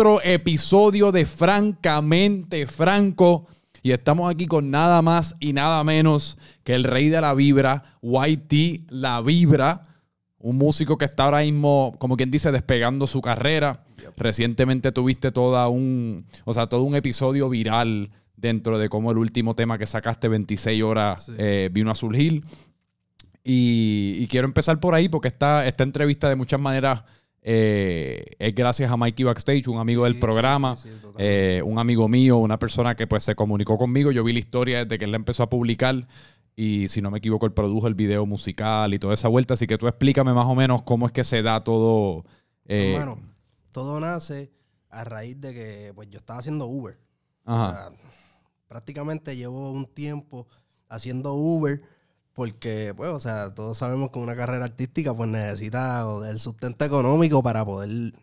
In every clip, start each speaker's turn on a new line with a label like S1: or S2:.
S1: otro episodio de Francamente Franco. Y estamos aquí con nada más y nada menos que el rey de la vibra, YT La Vibra. Un músico que está ahora mismo, como quien dice, despegando su carrera. Recientemente tuviste toda un, o sea, todo un episodio viral dentro de cómo el último tema que sacaste, 26 horas, eh, vino a surgir. Y, y quiero empezar por ahí porque esta, esta entrevista de muchas maneras eh, es gracias a Mikey Backstage, un amigo del programa,
S2: sí, sí, sí,
S1: eh, un amigo mío, una persona que pues se comunicó conmigo. Yo vi la historia desde que él la empezó a publicar y si no me equivoco, él produjo el video musical y toda esa vuelta. Así que tú explícame más o menos cómo es que se da todo. eh,
S2: Hermano, todo nace a raíz de que pues yo estaba haciendo Uber.
S1: ajá.
S2: O sea, prácticamente llevo un tiempo haciendo Uber porque, pues, o sea, todos sabemos que una carrera artística pues necesita el sustento económico para poder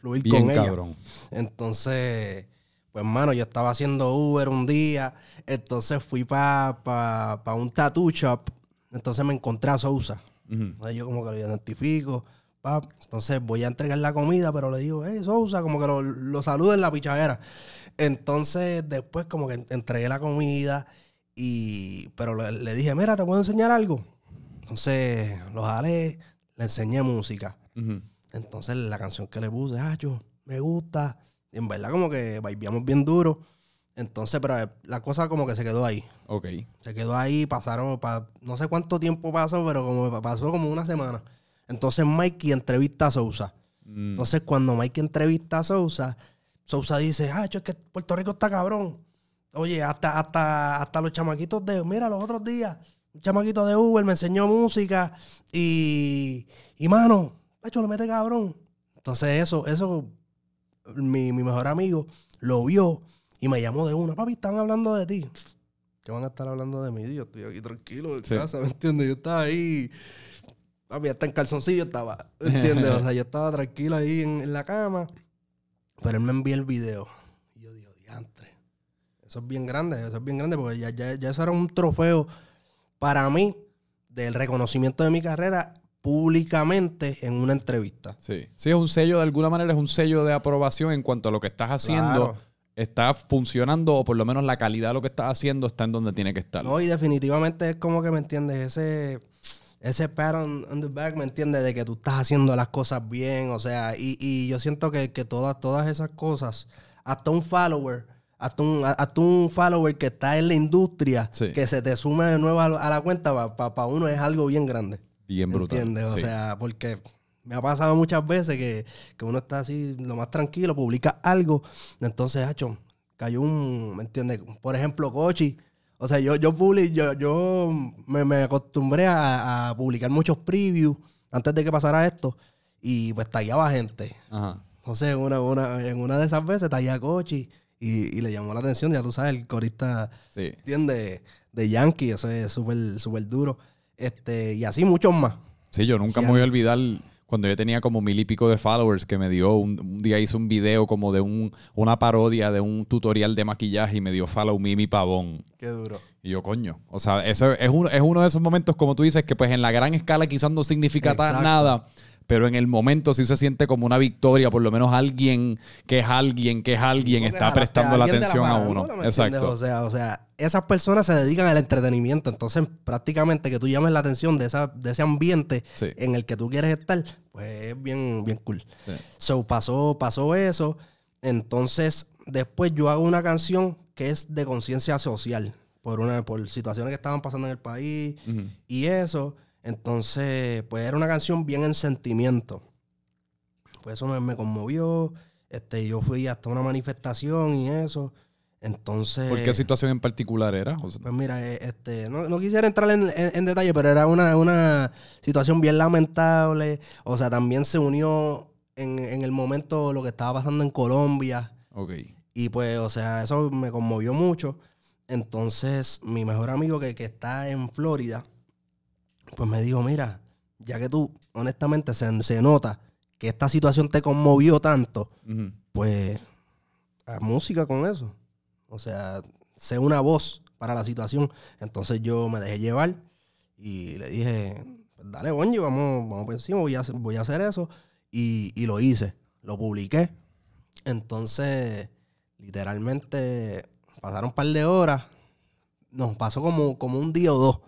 S2: fluir
S1: Bien
S2: con ella.
S1: cabrón.
S2: Entonces, pues, mano, yo estaba haciendo Uber un día, entonces fui para pa, pa un tattoo shop, entonces me encontré a Sousa. Entonces yo como que lo identifico. pap. Entonces voy a entregar la comida, pero le digo, hey, Sousa, como que lo, lo saludo en la pichadera. Entonces después como que en- entregué la comida y... Pero le, le dije, mira, ¿te puedo enseñar algo? Entonces lo jalé, le enseñé música. Entonces la canción que le puse, ah, yo, me gusta. Y en verdad como que vivíamos bien duro. Entonces, pero eh, la cosa como que se quedó ahí.
S1: Ok.
S2: Se quedó ahí, pasaron, pa- no sé cuánto tiempo pasó, pero como pasó como una semana. Entonces Mikey entrevista a Sousa.
S1: Mm.
S2: Entonces cuando Mikey entrevista a Sousa, Sousa dice, ah, es que Puerto Rico está cabrón. Oye, hasta, hasta, hasta los chamaquitos de, mira, los otros días, un chamaquito de Uber me enseñó música y, y mano, hecho, lo mete cabrón. Entonces eso, eso, mi, mi mejor amigo lo vio y me llamó de una, papi, están hablando de ti. ¿Qué van a estar hablando de mí? Yo estoy aquí tranquilo en
S1: Sí.
S2: casa, ¿me entiendes? Yo estaba ahí, papi, hasta en calzoncillo estaba, ¿me entiendes? O sea, yo estaba tranquilo ahí en, en la cama, pero él me envió el video. Y yo digo, diantre, eso es bien grande, eso es bien grande, porque ya, ya, ya eso era un trofeo para mí del reconocimiento de mi carrera públicamente en una entrevista.
S1: Sí. Sí, es un sello, de alguna manera es un sello de aprobación en cuanto a lo que estás haciendo.
S2: Claro.
S1: Está funcionando, o por lo menos la calidad de lo que estás haciendo está en donde tiene que estar.
S2: No, y definitivamente es como que, ¿me entiendes? Ese, ese pat on, on the back, ¿me entiendes? De que tú estás haciendo las cosas bien, o sea, y, y yo siento que, que todas, todas esas cosas, hasta un follower, hasta un, hasta un follower que está en la industria,
S1: Sí.
S2: que se te sume de nuevo a, a la cuenta, para uno es algo bien grande.
S1: Bien brutal.
S2: ¿Entiendes? O
S1: Sí.
S2: sea, porque me ha pasado muchas veces que, que uno está así, lo más tranquilo, publica algo, entonces, hacho, cayó un, ¿me entiendes? Por ejemplo, Cochi. O sea, yo, yo, publi- yo, yo me, me acostumbré a, a publicar muchos previews antes de que pasara esto y pues tallaba gente.
S1: Ajá.
S2: Entonces, una, una, en una de esas veces tallé a Cochi y, y le llamó la atención, ya tú sabes, el corista
S1: Sí.
S2: ¿entiendes? De Yankee, eso es súper, súper duro. Este, y así muchos más.
S1: Sí, yo nunca me voy a olvidar cuando yo tenía como mil y pico de followers que me dio, un, un día hice un video como de un, una parodia de un tutorial de maquillaje y me dio follow me mi pavón.
S2: Qué duro.
S1: Y yo, coño. O sea, eso es uno, es uno de esos momentos, como tú dices, que pues en la gran escala quizás no significa nada, pero en el momento sí se siente como una victoria. Por lo menos alguien que es alguien, que es alguien, está prestando la atención a uno. Exacto.
S2: O sea, o sea, esas personas se dedican al entretenimiento. Entonces, prácticamente que tú llames la atención de, esa, de ese ambiente
S1: Sí.
S2: en el que tú quieres estar, pues es bien, bien cool.
S1: Sí.
S2: So, pasó, pasó eso. Entonces, después yo hago una canción que es de conciencia social. Por, una, por situaciones que estaban pasando en el país y eso. Entonces, pues era una canción bien en sentimiento. Pues eso me, me conmovió. Este, yo fui hasta una manifestación y eso. Entonces.
S1: ¿Por qué situación en particular era? Sea,
S2: Pues mira, eh, este, no, no quisiera entrar en, en- en detalle, pero era una, una situación bien lamentable. O sea, también se unió en, en el momento lo que estaba pasando en Colombia.
S1: ok.
S2: Y pues, o sea, eso me conmovió mucho. Entonces, mi mejor amigo que, que está en Florida, pues me dijo, mira, ya que tú, honestamente, se, se nota que esta situación te conmovió tanto, pues, haz música con eso. O sea, sé una voz para la situación. Entonces yo me dejé llevar y le dije, pues dale, Bonji, vamos, vamos por encima, voy a, hacer- voy a hacer eso. Y, y lo hice, lo publiqué. Entonces, literalmente, pasaron un par de horas. No, pasó como, como un día o dos.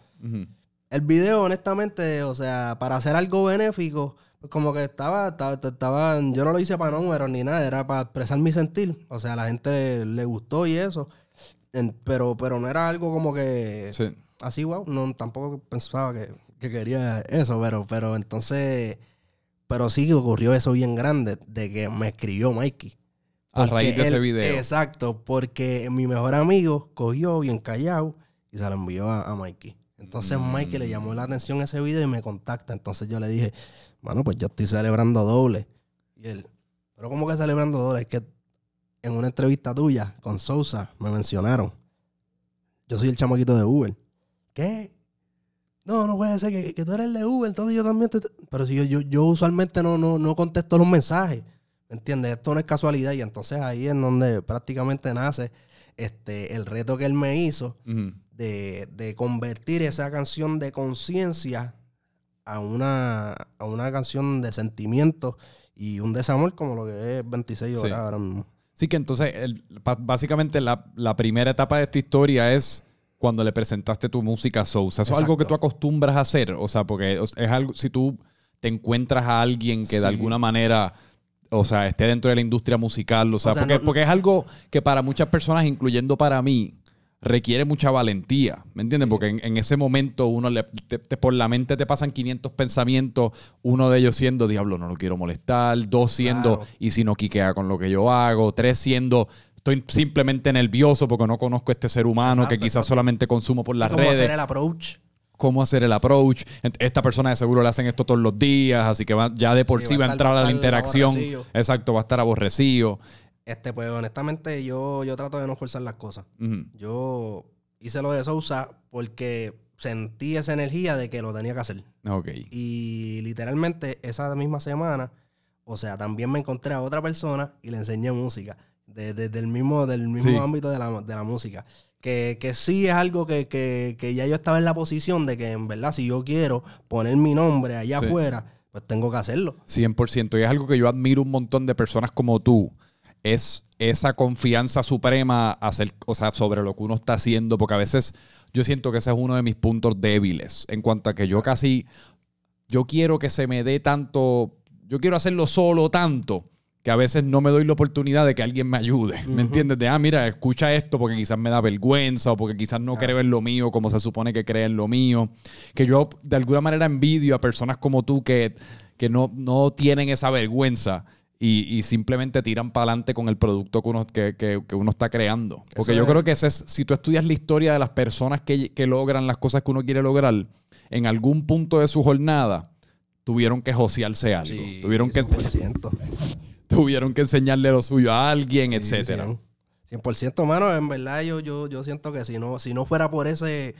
S2: El video, honestamente, o sea, para hacer algo benéfico, pues como que estaba, estaba, estaba- yo no lo hice para números ni nada, era para expresar mi sentir. O sea, a la gente le, gustó y eso. En- pero, pero no era algo como que
S1: Sí.
S2: así, wow. No, tampoco pensaba que, que quería eso, pero, pero entonces, pero sí que ocurrió eso bien grande, de que me escribió Mikey.
S1: A raíz de ese video.
S2: Exacto, porque mi mejor amigo cogió bien callado y se lo envió a, a Mikey. Entonces. Mikey le llamó la atención ese video y me contacta. Entonces yo le dije, mano, pues yo estoy celebrando doble. Y él, pero ¿cómo que celebrando doble? Es que en una entrevista tuya con Sousa me mencionaron. Yo soy el chamaquito de Uber. ¿Qué? No, no puede ser que, que tú eres el de Uber, entonces yo también te... Pero si yo, yo, yo usualmente no, no, no contesto los mensajes. ¿Me entiendes? Esto no es casualidad. Y entonces ahí es donde prácticamente nace este, el reto que él me hizo de, de convertir esa canción de conciencia a una, a una canción de sentimientos y un desamor como lo que es 26 horas
S1: Sí.
S2: ahora mismo.
S1: Sí, que entonces, el- básicamente la, la primera etapa de esta historia es cuando le presentaste tu música a Sousa. ¿Eso es algo que tú acostumbras a hacer? O sea, porque es algo, si tú te encuentras a alguien que
S2: Sí.
S1: de alguna manera, o sea, esté dentro de la industria musical, o sea,
S2: O sea,
S1: porque,
S2: no-
S1: porque es algo que para muchas personas, incluyendo para mí, requiere mucha valentía, ¿me entiendes? Porque en, en ese momento uno le, te- te- por la mente te pasan 500 pensamientos, uno de ellos siendo, diablo, no lo quiero molestar, dos siendo,
S2: Claro.
S1: y si no quiquea con lo que yo hago, tres siendo, estoy simplemente nervioso porque no conozco a este ser humano que quizás solamente consumo por las
S2: ¿Cómo
S1: redes
S2: hacer el approach?
S1: Cómo hacer el approach. Esta persona de seguro le hacen esto todos los días, así que va- ya de por sí,
S2: Sí,
S1: va a entrar a la interacción.
S2: aborrecido.
S1: Exacto, va a estar aborrecido.
S2: Este, pues honestamente yo, yo trato de no forzar las cosas. Yo hice lo de Sousa porque sentí esa energía de que lo tenía que hacer.
S1: Ok.
S2: Y literalmente esa misma semana, o sea, también me encontré a otra persona y le enseñé música. de- de- del mismo, del mismo
S1: Sí.
S2: ámbito de la, de la música. Que, que sí es algo que, que- que ya yo estaba en la posición de que en verdad si yo quiero poner mi nombre allá
S1: Sí.
S2: afuera, pues tengo que hacerlo.
S1: 100%. Y es algo que yo admiro un montón de personas como tú. Es esa confianza suprema hacer, o sea, sobre lo que uno está haciendo, porque a veces yo siento que ese es uno de mis puntos débiles en cuanto a que yo casi, yo quiero que se me dé tanto, yo quiero hacerlo solo tanto, que a veces no me doy la oportunidad de que alguien me ayude. ¿Me entiendes? De, ah, mira, escucha esto porque quizás me da vergüenza o porque quizás no
S2: Claro.
S1: creo en lo mío como se supone que cree en lo mío. Que yo de alguna manera envidio a personas como tú que, que no, no tienen esa vergüenza y, y simplemente tiran para adelante con el producto que uno, que, que- que uno está creando. Porque
S2: Eso
S1: yo
S2: es-
S1: creo que ese es, si tú estudias la historia de las personas que, que logran las cosas que uno quiere lograr, en algún punto de su jornada tuvieron que josearse algo.
S2: Sí,
S1: tuvieron, que,
S2: 100%.
S1: Tuvieron que enseñarle lo suyo a alguien,
S2: Sí,
S1: etcétera.
S2: 100%, 100%, mano, en verdad yo, yo, yo siento que si no, si no fuera por ese,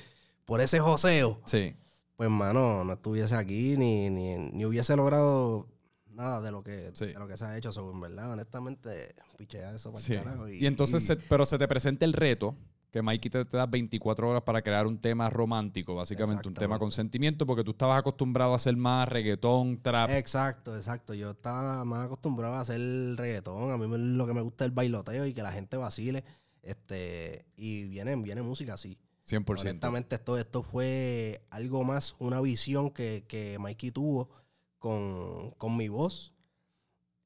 S2: por ese joseo,
S1: Sí.
S2: pues mano, no estuviese aquí ni, ni, ni hubiese logrado nada de lo que,
S1: Sí.
S2: de lo que se ha hecho. So, en verdad, honestamente, pichea eso para
S1: Sí.
S2: carajo.
S1: Y, entonces,
S2: y-
S1: se- pero se te presenta el reto que Mikey te, te da 24 horas para crear un tema romántico, básicamente un tema con sentimiento, porque tú estabas acostumbrado a hacer más reggaetón, trap.
S2: Exacto, exacto. Yo estaba más acostumbrado a hacer reggaetón. A mí lo que me gusta es el bailoteo y que la gente vacile. Este, y viene, viene música así.
S1: 100%.
S2: Honestamente, esto, esto fue algo más, una visión que, que Mikey tuvo con, con mi voz.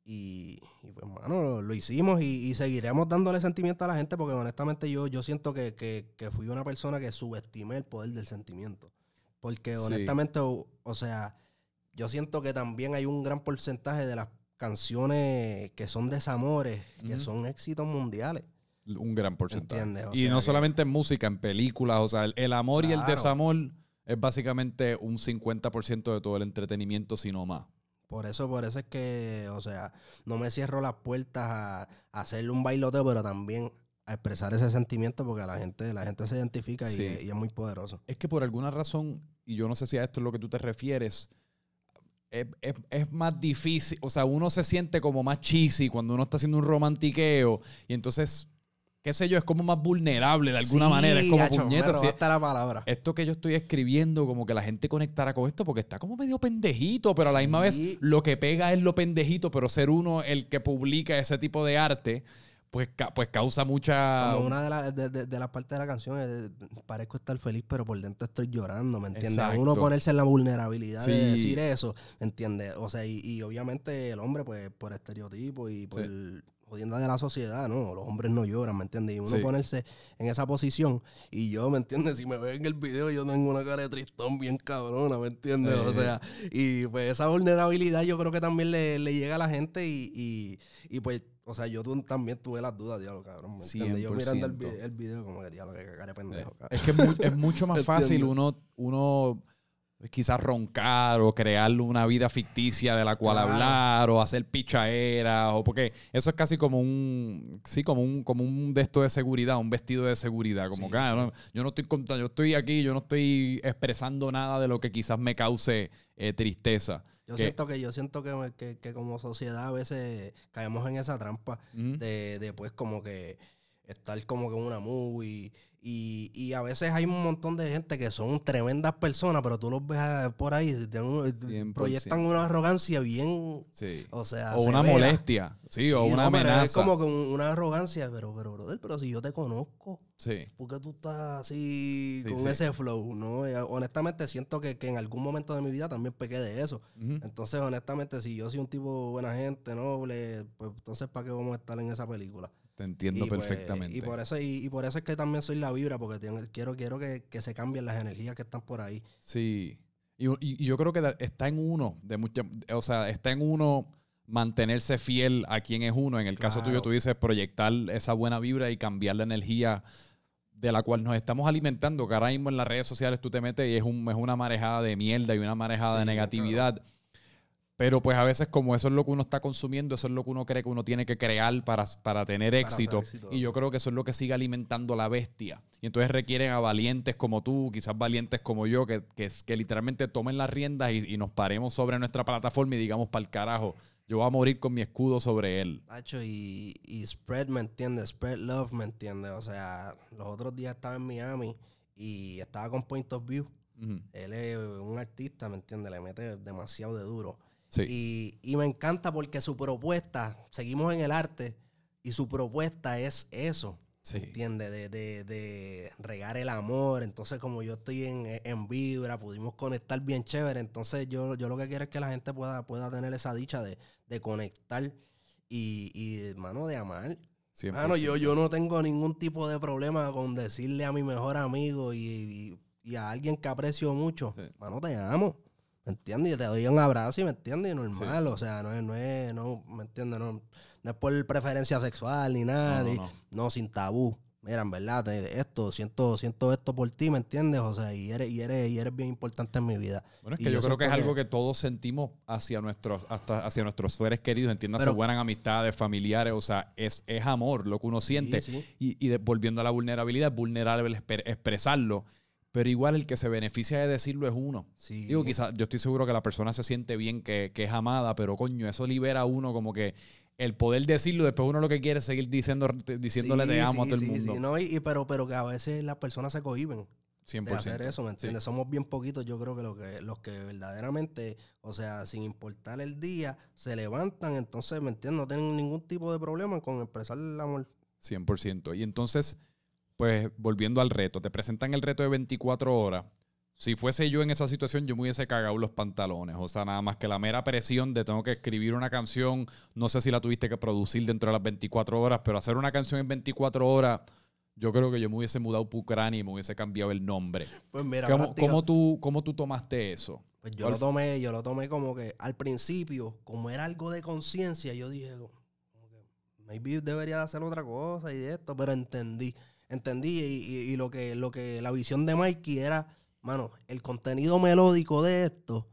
S2: Y, y, pues, mano, lo, lo hicimos y, y seguiremos dándole sentimiento a la gente porque honestamente yo, yo siento que, que- que fui una persona que subestimé el poder del sentimiento. Porque
S1: Sí.
S2: honestamente, o, o sea, yo siento que también hay un gran porcentaje de las canciones que son desamores, que son éxitos mundiales.
S1: Un gran porcentaje. Y no
S2: que-
S1: solamente en música, en películas. O sea, el, el amor y el desamor es básicamente un 50% de todo el entretenimiento, si no más.
S2: Por eso, por eso es que, o sea, no me cierro las puertas a, a hacerle un bailoteo, pero también a expresar ese sentimiento porque la gente, la gente se identifica y,
S1: Sí.
S2: y es muy poderoso.
S1: Es que por alguna razón, y yo no sé si a esto es lo que tú te refieres, es, es- es más difícil, o sea, uno se siente como más cheesy cuando uno está haciendo un romantiqueo y entonces qué sé yo, es como más vulnerable de alguna
S2: Sí,
S1: manera. Es como
S2: gacho, me
S1: puñeta.
S2: robaste la palabra.
S1: esto que yo estoy escribiendo, como que la gente conectara con esto, porque está como medio pendejito, pero a la misma vez lo que pega es lo pendejito, pero ser uno el que publica ese tipo de arte, pues, pues causa mucha...
S2: Como una de, la- de, de- de las partes de la canción es, parezco estar feliz, pero por dentro estoy llorando, ¿me entiendes? A Uno
S1: Exacto.
S2: ponerse en la vulnerabilidad de
S1: Sí.
S2: decir eso, ¿me entiendes? O sea, y, y obviamente el hombre, pues, por estereotipo y por jodienda de la sociedad, ¿no? Los hombres no lloran, ¿me entiendes? Y uno
S1: Sí.
S2: ponerse en esa posición, y yo, ¿me entiendes? Si me ven en el video, yo tengo una cara de tristón bien cabrona, ¿me entiendes? O
S1: Eh.
S2: sea, y pues esa vulnerabilidad yo creo que también le, le llega a la gente y, y, y, pues, o sea, yo tu- también tuve las dudas, diablo, cabrón, ¿me entiendes? Yo mirando el,
S1: 100%.
S2: vi- el video como que, diablo, que cara de pendejo, cabrón.
S1: Es que es, mu- es mucho más fácil uno, uno quizás roncar o crear una vida ficticia de la cual
S2: Claro.
S1: hablar o hacer pichaeras o porque eso es casi como un sí como un como un de esto de seguridad un vestido de seguridad como
S2: Sí,
S1: que ah,
S2: sí.
S1: no, yo no estoy contando yo estoy aquí yo no estoy expresando nada de lo que quizás me cause eh, tristeza
S2: Yo
S1: Que-
S2: siento que yo siento que, que, que como sociedad a veces caemos en esa trampa de, de pues como que estar como que en una movie y, y a veces hay un montón de gente que son tremendas personas, pero tú los ves ah, por ahí, tienen un-
S1: 100%.
S2: proyectan una arrogancia bien,
S1: sí
S2: o sea,
S1: o una molestia sí, o una
S2: no,
S1: amenaza
S2: Es como que un- una arrogancia, pero, pero, brother, pero si yo te conozco,
S1: sí
S2: ¿por qué tú estás así
S1: Sí,
S2: con ese flow? ¿no? Y, honestamente siento que, que en algún momento de mi vida también pequé de eso. Entonces, honestamente, si yo soy un tipo buena gente, noble, pues entonces ¿para qué vamos a estar en esa película?
S1: Te entiendo
S2: Y, pues,
S1: perfectamente
S2: y por eso, y, y por eso es que también soy la vibra, porque tengo- quiero, quiero que, que se cambien las energías que están por ahí.
S1: Sí. Y, yo creo que está en uno, de mucha, o sea, está en uno mantenerse fiel a quien es uno. En el caso
S2: Claro.
S1: tuyo, tú dices proyectar esa buena vibra y cambiar la energía de la cual nos estamos alimentando. Que ahora mismo en las redes sociales tú te metes y es, un, es una marejada de mierda y una marejada de negatividad. Pero pues a veces como eso es lo que uno está consumiendo, eso es lo que uno cree que uno tiene que crear para, para tener éxito.
S2: éxito.
S1: Y yo creo que eso es lo que sigue alimentando la bestia. Y entonces requieren a valientes como tú, quizás valientes como yo, que, que, que literalmente tomen las riendas y, y nos paremos sobre nuestra plataforma y digamos para el carajo, yo voy a morir con mi escudo sobre él.
S2: Nacho, y, y spread, ¿me entiendes? Spread love, ¿me entiendes? O sea, los otros días estaba en Miami y estaba con Point of View. Él es un artista, ¿me entiendes? Le mete demasiado de duro.
S1: Sí.
S2: Y, y me encanta porque su propuesta, seguimos en el arte, y su propuesta es eso.
S1: Sí.
S2: ¿Entiendes? De, de, de regar el amor. Entonces, como yo estoy en, en vibra, pudimos conectar bien chévere. Entonces, yo, yo lo que quiero es que la gente pueda, pueda tener esa dicha de, de conectar y, y, hermano, de amar.
S1: 100%.
S2: Mano, yo, yo no tengo ningún tipo de problema con decirle a mi mejor amigo y, y- y a alguien que aprecio mucho,
S1: Sí.
S2: mano, te amo. ¿Me entiendes? Y te doy un abrazo y me entiendes, y normal. O sea, no es, no es, no, ¿me entiendes? No, no es por preferencia sexual ni nada.
S1: No, no,
S2: ni-
S1: no.
S2: no, sin tabú. Mira, en verdad, esto, siento, siento esto por ti, ¿me entiendes? O sea, y eres, y eres, y eres bien importante en mi vida.
S1: Bueno, es
S2: Y
S1: que yo, creo que es algo que todos sentimos hacia nuestros, hasta hacia nuestros seres queridos, entiéndase, buenas amistades, familiares, o sea, es, es amor lo que uno siente.
S2: sí.
S1: Y, y de- volviendo a la vulnerabilidad, es vulnerable expresarlo, pero igual el que se beneficia de decirlo es uno.
S2: Sí.
S1: Digo, quizás yo estoy seguro que la persona se siente bien, que, que es amada, pero coño, eso libera a uno como que el poder decirlo, después uno lo que quiere es seguir diciendo, diciéndole
S2: Sí,
S1: te amo a
S2: sí,
S1: todo el mundo.
S2: sí, no, y, y pero, pero que a veces las personas se cohiben.
S1: 100%.
S2: de hacer eso, ¿me
S1: Sí.
S2: entiendes? Somos bien poquitos, yo creo que, lo que los que verdaderamente, o sea, sin importar el día, se levantan, entonces, ¿me entiendes? No tienen ningún tipo de problema con expresar el amor.
S1: 100%. Y entonces, pues volviendo al reto, te presentan el reto de 24 horas. Si fuese yo en esa situación, yo me hubiese cagado los pantalones. O sea, nada más que la mera presión de tengo que escribir una canción. No sé si la tuviste que producir dentro de las 24 horas, pero hacer una canción en 24 horas, yo creo que yo me hubiese mudado a Ucrania y me hubiese cambiado el nombre.
S2: Pues mira,
S1: ¿Cómo, tú, ¿Cómo tú tomaste eso?
S2: pues yo
S1: ¿Cuál
S2: lo tomé, yo lo tomé como que al principio, como era algo de conciencia, yo dije, como que maybe debería de hacer otra cosa y esto, pero entendí, entendí y, y- y lo que, lo que la visión de Mikey era, mano, el contenido melódico de esto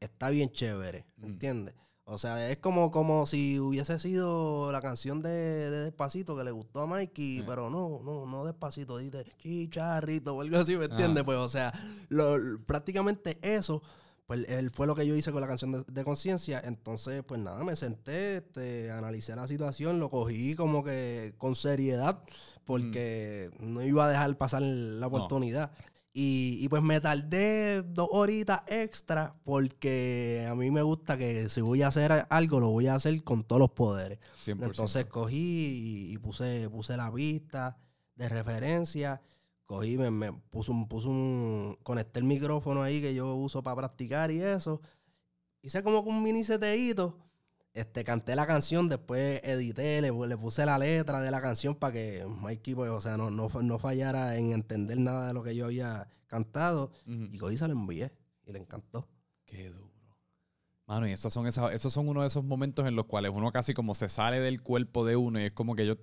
S2: está bien chévere,
S1: Mm.
S2: ¿entiendes? O sea, es como, como si hubiese sido la canción de, de Despacito que le gustó a Mikey,
S1: Sí.
S2: pero no, no, no Despacito, dice chicharrito o algo así, ¿me entiendes? Pues, o sea, lo- prácticamente eso, pues él fue lo que yo hice con la canción de, de conciencia. Entonces, pues nada, me senté, este, analicé la situación, lo cogí como que con seriedad, porque no iba a dejar pasar la oportunidad. Y, y, pues me tardé dos horitas extra porque a mí me gusta que si voy a hacer algo, lo voy a hacer con todos los poderes.
S1: 100%.
S2: Entonces cogí y, y puse, puse la pista de referencia cogí, me, me puse un, puse un, conecté el micrófono ahí que yo uso para practicar y eso. Hice como un mini seteíto. Este, canté la canción, después edité, le, le puse la letra de la canción para que Mikey, pues, o sea, no, no, no fallara en entender nada de lo que yo había cantado. Y cogí se lo envié y le encantó.
S1: Qué duro. Mano, y esos son, esas, esos son uno de esos momentos en los cuales uno casi como se sale del cuerpo de uno y es como que yo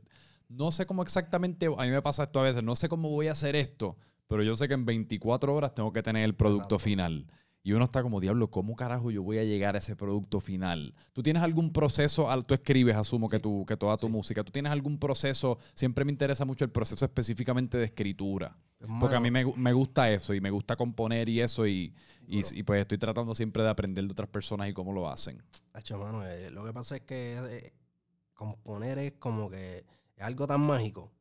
S1: no sé cómo exactamente, a mí me pasa esto a veces, no sé cómo voy a hacer esto, pero yo sé que en 24 horas tengo que tener el producto
S2: Exacto.
S1: final. Y uno está como, diablo, ¿cómo carajo yo voy a llegar a ese producto final? ¿Tú tienes algún proceso, al- tú escribes, asumo que, tú, que toda tu música, ¿tú tienes algún proceso? Siempre me interesa mucho el proceso específicamente de escritura. Porque a mí me, me gusta eso y me gusta componer y eso y, y, y pues estoy tratando siempre de aprender de otras personas y cómo lo hacen.
S2: Hacho, mano, eh, lo que pasa es que eh, componer es como que es algo tan mágico.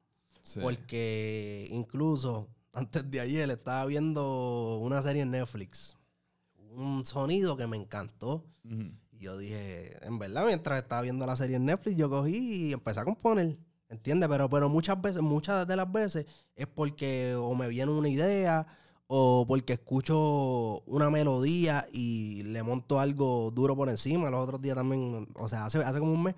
S1: Sí.
S2: Porque incluso antes de ayer estaba viendo una serie en Netflix. Un sonido que me encantó. Y yo dije, en verdad, mientras estaba viendo la serie en Netflix, yo cogí y empecé a componer. ¿Entiendes? Pero, pero muchas veces, muchas de las veces es porque o me viene una idea o porque escucho una melodía y le monto algo duro por encima. Los otros días también, o sea, hace, hace como un mes,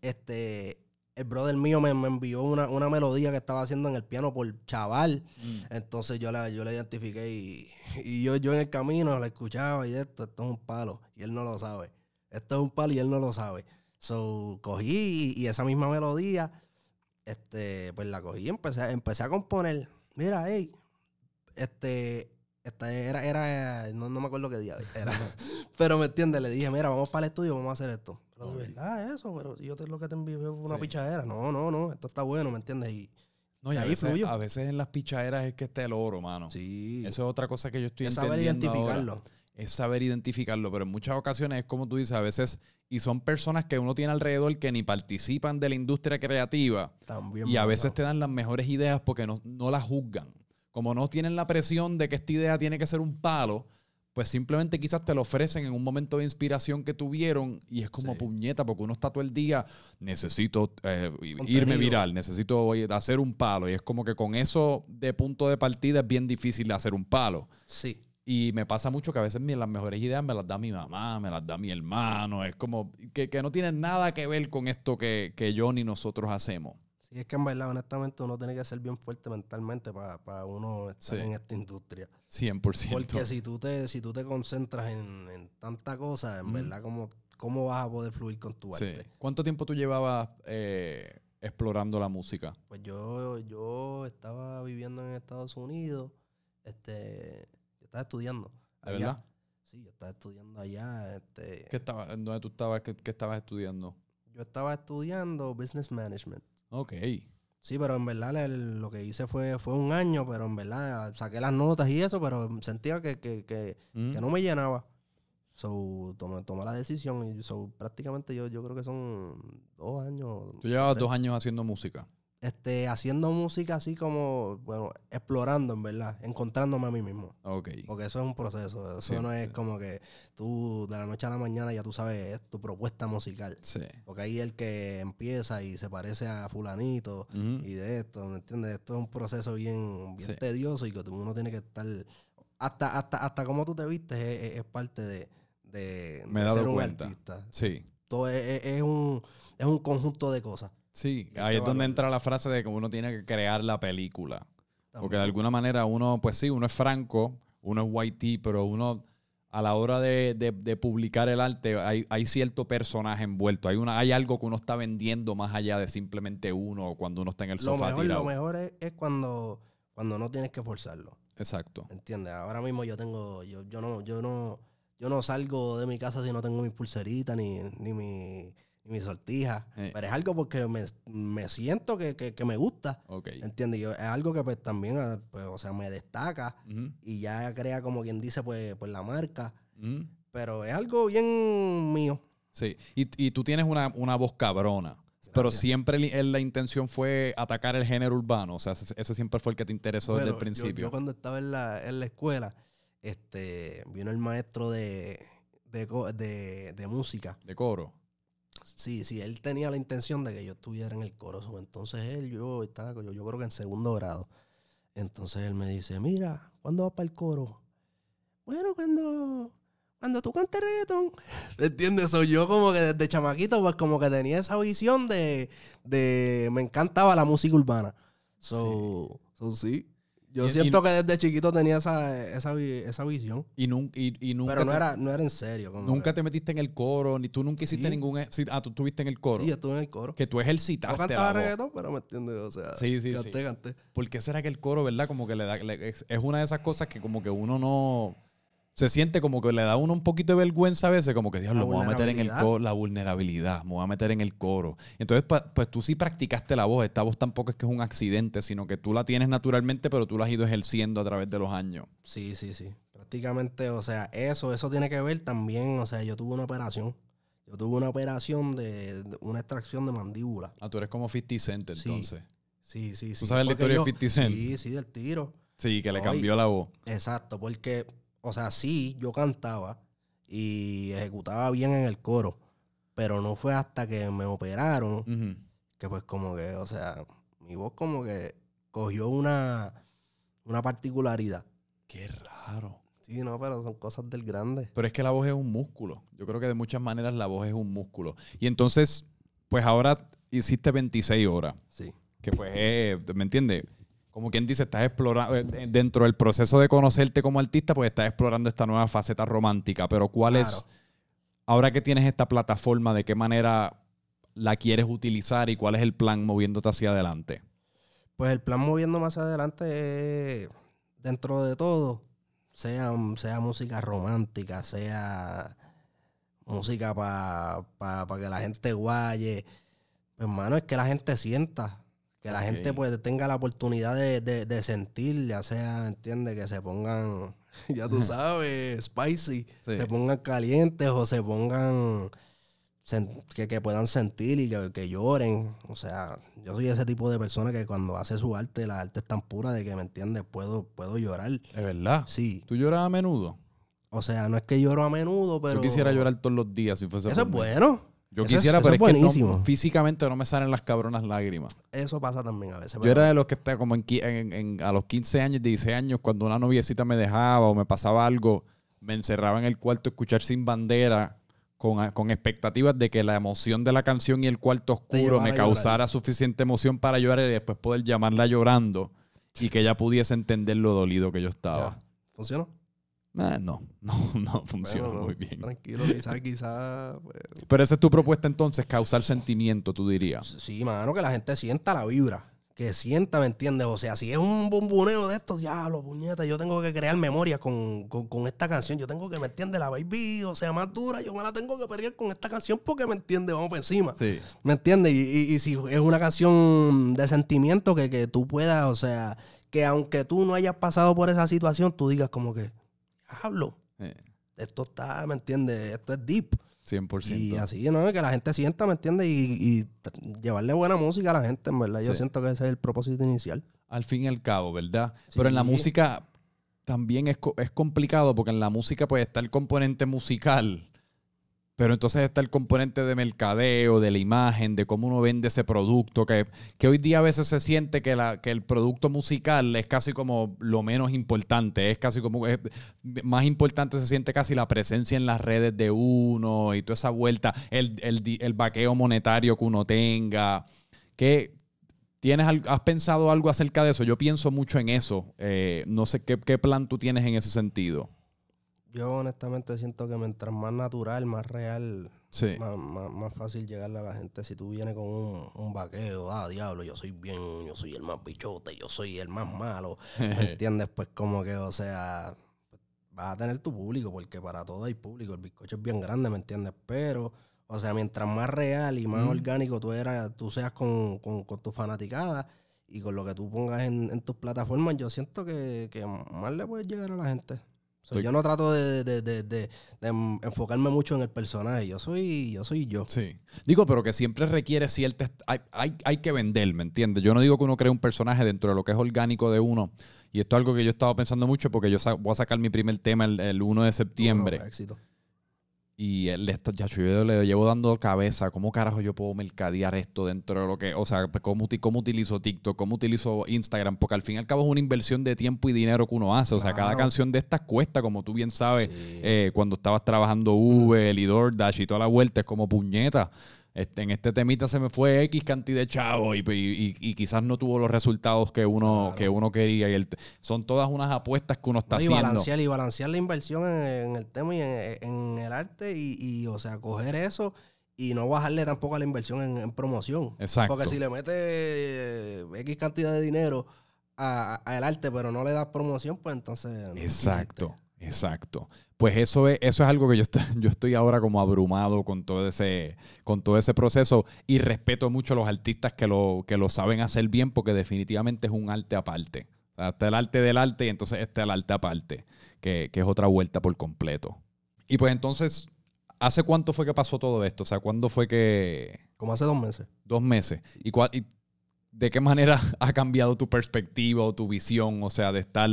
S2: este, el brother mío me, me envió una, una melodía que estaba haciendo en el piano por chaval. Entonces yo la, yo la identifiqué y, y yo, yo en el camino la escuchaba y esto, esto es un palo. Y él no lo sabe. Esto es un palo y él no lo sabe. So, cogí y, y esa misma melodía, este, pues la cogí y empecé, empecé a componer. Mira, hey, este, esta era, era, no, no me acuerdo qué día era. pero me entiendes, le dije, mira, vamos para el estudio, vamos a hacer esto. Pero de verdad eso, pero si yo te, lo que te envié fue una
S1: Sí.
S2: pichadera. No, no, no, esto está bueno, ¿me entiendes? Y
S1: No, y a
S2: Ahí
S1: veces,
S2: fluyo.
S1: a veces en las pichaderas es que está el oro, mano.
S2: sí,
S1: Eso es otra cosa que yo estoy
S2: es saber
S1: entendiendo
S2: identificarlo.
S1: ahora. Es saber identificarlo, pero en muchas ocasiones es como tú dices, a veces, y son personas que uno tiene alrededor que ni participan de la industria creativa
S2: También
S1: y a veces
S2: pasado.
S1: te dan las mejores ideas porque no, no las juzgan. Como no tienen la presión de que esta idea tiene que ser un palo, pues simplemente quizás te lo ofrecen en un momento de inspiración que tuvieron y es como
S2: Sí.
S1: puñeta, porque uno está todo el día, necesito eh, irme viral, necesito oye, hacer un palo. Y es como que con eso de punto de partida es bien difícil hacer un palo.
S2: Sí.
S1: Y me pasa mucho que a veces las mejores ideas me las da mi mamá, me las da mi hermano. Es como que, que no tienen nada que ver con esto que, que yo ni nosotros hacemos.
S2: Sí, es que en verdad, honestamente, uno tiene que ser bien fuerte mentalmente para uno estar
S1: Sí.
S2: en esta industria.
S1: 100%.
S2: Porque si tú te, si tú te concentras en, en tanta cosa, en verdad, ¿cómo, ¿cómo vas a poder fluir con tu
S1: Sí.
S2: arte?
S1: ¿Cuánto tiempo tú llevabas eh, explorando la música?
S2: Pues yo, yo estaba viviendo en Estados Unidos, este, yo estaba estudiando.
S1: ¿De
S2: allá.
S1: verdad?
S2: Sí, yo estaba estudiando allá. Este,
S1: ¿Qué estaba, ¿en ¿Dónde tú estabas? ¿Qué, qué estabas estudiando?
S2: yo estaba estudiando Business Management.
S1: Ok.
S2: Sí, pero en verdad el- lo que hice fue, fue un año, pero en verdad saqué las notas y eso, pero sentía que, que, que,
S1: Mm.
S2: que no me llenaba. So, tomé, tomé la decisión y so, prácticamente yo, yo creo que son dos años.
S1: Tú llevabas dos años haciendo música.
S2: Este, haciendo música así como, bueno, explorando en verdad, encontrándome a mí mismo.
S1: Ok.
S2: Porque eso es un proceso. Eso
S1: Sí,
S2: no es
S1: sí.
S2: como que tú de la noche a la mañana ya tú sabes es tu propuesta musical.
S1: Sí.
S2: Porque ahí el que empieza y se parece a fulanito y de esto, ¿me entiendes? Esto es un proceso bien, bien
S1: Sí.
S2: tedioso y que tú- uno tiene que estar... Hasta, hasta, hasta cómo tú te vistes es, parte de, de,
S1: Me
S2: de ser un
S1: cuenta.
S2: artista.
S1: Sí.
S2: Todo es un, es un conjunto de cosas.
S1: Sí,
S2: Este
S1: ahí es donde entra la frase de que uno tiene que crear la película. Porque de alguna manera uno, pues sí, uno es franco, uno es YT, pero uno a la hora de, de- de publicar el arte hay, hay cierto personaje envuelto. Hay, una, hay algo que uno está vendiendo más allá de simplemente uno cuando uno está en el
S2: Lo
S1: sofá
S2: mejor,
S1: tirado.
S2: lo mejor es, es cuando, cuando no tienes que forzarlo.
S1: Exacto.
S2: ¿Entiendes? Ahora mismo yo tengo, yo, yo no, yo no, yo no salgo de mi casa si no tengo mi pulserita ni, ni mi, ni mi sortija.
S1: Eh.
S2: Pero es algo porque me, me siento que, que- que me gusta.
S1: Ok.
S2: ¿Entiendes? Yo- es algo que pues también, ah, pues, o sea, me destaca y ya crea como quien dice, pues, pues la marca. Pero es algo bien mío.
S1: Sí, y, y tú tienes una, una voz cabrona. Pero siempre la intención fue atacar el género urbano. O sea, ese, siempre fue el que te interesó desde el
S2: yo-
S1: principio.
S2: Yo, cuando estaba en la, en la escuela, este, vino el maestro de, de- de música.
S1: De coro.
S2: Sí, sí, él tenía la intención de que yo estuviera en el coro. Entonces él, yo estaba, yo, yo creo que en segundo grado. Entonces él me dice, mira, ¿cuándo vas para el coro? Bueno, cuando, cuando tú cantes reggaetón. ¿Entiendes? Soy yo como que desde chamaquito, pues como que tenía esa visión de, de me encantaba la música urbana. So, so, sí. Yo
S1: Y-
S2: siento
S1: y-
S2: que desde chiquito tenía esa, esa, esa visión.
S1: Y, nun- y, nunca,
S2: Pero no
S1: te,
S2: era, no era en serio. como
S1: nunca te metiste en el coro, ni tú nunca hiciste
S2: Sí.
S1: ningún... e- ah, tú estuviste en el coro.
S2: Sí, yo estuve en el coro.
S1: que tú
S2: No
S1: ejercitaste
S2: cantaba
S1: la voz.
S2: reggaetón, pero me entiendes, o sea,
S1: Sí, sí,
S2: canté,
S1: sí.
S2: canté.
S1: ¿Por qué será que el coro, verdad? Como que le da... le- es, es una de esas cosas que como que uno no... Se siente como que le da uno un poquito de vergüenza a veces, como que, Dios, lo voy a meter en el coro, la vulnerabilidad, me voy a meter en el coro. Entonces, pues tú sí practicaste la voz. Esta voz tampoco es que es un accidente, sino que tú la tienes naturalmente, pero tú la has ido ejerciendo a través de los años.
S2: Sí, sí, sí. Prácticamente, o sea, eso, eso tiene que ver también, o sea, yo tuve una operación. Yo tuve una operación de, de una extracción de mandíbula.
S1: Ah, tú eres como 50 Cent, entonces.
S2: Sí, sí, sí.
S1: ¿Tú sabes la historia de
S2: yo-
S1: 50 Cent?
S2: Sí, sí, del tiro.
S1: Sí, que le cambió la voz.
S2: Exacto, porque, o sea, sí, yo cantaba y ejecutaba bien en el coro, pero no fue hasta que me operaron que pues como que, o sea, mi voz como que cogió una, una particularidad.
S1: Qué raro.
S2: Sí, no, pero son cosas del grande.
S1: Pero es que la voz es un músculo. Yo creo que de muchas maneras la voz es un músculo. Y entonces, pues ahora hiciste 26 horas.
S2: Sí.
S1: Que pues, eh, ¿me entiendes? Como quien dice, estás explorando, eh, dentro del proceso de conocerte como artista, pues estás explorando esta nueva faceta romántica. Pero ¿cuál es, ahora que tienes esta plataforma, de qué manera la quieres utilizar y cuál es el plan moviéndote hacia adelante?
S2: Pues el plan moviendo más adelante es, dentro de todo, sea, sea música romántica, sea música para que la gente guaye. Pues, hermano, es que la gente sienta. Que la gente pues tenga la oportunidad de, de- de sentir, ya sea, ¿entiendes? Que se pongan, ya tú sabes, spicy,
S1: Sí.
S2: se pongan calientes o se pongan, que, que puedan sentir y que, que lloren. O sea, yo soy ese tipo de persona que cuando hace su arte, la arte es tan pura de que, ¿me entiendes? Puedo, puedo llorar.
S1: Es verdad.
S2: Sí.
S1: ¿Tú lloras a menudo?
S2: O sea, no es que lloro a menudo, pero...
S1: Yo quisiera llorar todos los días si fuese
S2: Eso es bueno.
S1: Yo
S2: Eso
S1: quisiera, pero
S2: es
S1: que no- físicamente no me salen las cabronas lágrimas.
S2: Eso pasa también a veces.
S1: Yo era de los que está como en, qui- en- en- a los 15 años, 16 años, cuando una noviecita me dejaba o me pasaba algo, me encerraba en el cuarto a escuchar sin bandera con, con expectativas de que la emoción de la canción y el cuarto oscuro me causara suficiente emoción para llorar y después poder llamarla llorando y que ella pudiese entender lo dolido que yo estaba.
S2: Ya. ¿Funcionó?
S1: Eh, no, no, no funciona
S2: Bueno, no,
S1: muy bien.
S2: Tranquilo, quizás, quizás... pues,
S1: Pero esa es tu propuesta entonces, causar sentimiento, tú dirías.
S2: Sí, mano, que la gente sienta la vibra. Que sienta, ¿me entiendes? O sea, si es un bomboneo de estos, diablo, puñeta, yo tengo que crear memoria con, con- con esta canción. Yo tengo que, ¿me entiendes? La baby, o sea, más dura, yo me la tengo que pelear con esta canción porque, ¿me entiendes? Vamos por encima.
S1: Sí.
S2: ¿Me entiendes? Y, y- y si es una canción de sentimiento que, que tú puedas, o sea, que aunque tú no hayas pasado por esa situación, tú digas como que, diablo,
S1: Eh,
S2: esto está, ¿me entiendes? Esto es deep.
S1: 100%.
S2: Y así, ¿no? Que la gente sienta, ¿me entiendes? Y, llevarle buena música a la gente, en verdad. Yo
S1: Sí.
S2: siento que ese es el propósito inicial.
S1: Al fin y al cabo, ¿verdad? Pero en la música también es, es complicado porque en la música pues está el componente musical, pero entonces está el componente de mercadeo, de la imagen, de cómo uno vende ese producto, que, que hoy día a veces se siente que, la, que el producto musical es casi como lo menos importante, es casi como, es- más importante se siente casi la presencia en las redes de uno y toda esa vuelta, el, el, el vaqueo monetario que uno tenga. que ¿Tienes, ¿Has pensado algo acerca de eso? Yo pienso mucho en eso. Eh, no sé qué, qué plan tú tienes en ese sentido.
S2: Yo honestamente siento que mientras más natural, más real,
S1: Sí.
S2: más, más- más fácil llegarle a la gente. Si tú vienes con un, un vaqueo, ah, diablo, yo soy bien, yo soy el más bichote, yo soy el más malo. ¿Me entiendes? Pues como que, o sea, vas a tener tu público, porque para todo hay público. El bizcocho es bien grande, ¿me entiendes? Pero, o sea, mientras más real y más orgánico tú, eras, tú seas con, con, con tu fanaticada y con lo que tú pongas en, en tus plataformas, yo siento que, que más le puedes llegar a la gente. So, yo no trato de, de- de- de- de enfocarme mucho en el personaje. Yo soy, yo soy yo.
S1: Sí. Digo, pero que siempre requiere cierta... Hay, hay, hay que vender, ¿me entiendes? Yo no digo que uno cree un personaje dentro de lo que es orgánico de uno. Y esto es algo que yo estaba pensando mucho porque yo voy a sacar mi primer tema el, el 1 de septiembre.
S2: Bueno, éxito.
S1: Y el, esto, ya, yo le llevo dando cabeza. ¿Cómo carajo yo puedo mercadear esto dentro de lo que... O sea, ¿cómo, cómo utilizo TikTok? ¿Cómo utilizo Instagram? Porque al fin y al cabo es una inversión de tiempo y dinero que uno hace. O sea, cada canción de estas cuesta, como tú bien sabes,
S2: Sí.
S1: eh, cuando estabas trabajando Uber y DoorDash y toda la vuelta, es como puñeta. Este, en este temita se me fue X cantidad de chavos y, y- y- quizás no tuvo los resultados que uno,
S2: Claro.
S1: que uno quería. Y el- son todas unas apuestas que uno está
S2: No, y
S1: haciendo.
S2: balancear, y balancear la inversión en, en el tema y en, en el arte y, y, o sea, coger eso y no bajarle tampoco a la inversión en, en promoción.
S1: Exacto.
S2: Porque si le metes eh, X cantidad de dinero a- a- al arte pero no le das promoción, pues entonces... no
S1: Exacto, exacto. Pues eso es, eso es algo que yo estoy, yo estoy ahora como abrumado con todo ese, con todo ese proceso y respeto mucho a los artistas que lo, que lo saben hacer bien porque definitivamente es un arte aparte. O sea, está el arte del arte y entonces está el arte aparte, que, que es otra vuelta por completo. Y pues entonces, ¿hace cuánto fue que pasó todo esto? O sea, ¿cuándo fue que...
S2: Como hace dos meses.
S1: Dos meses. ¿Y, cuál, y de qué manera ha cambiado tu perspectiva o tu visión? O sea, de estar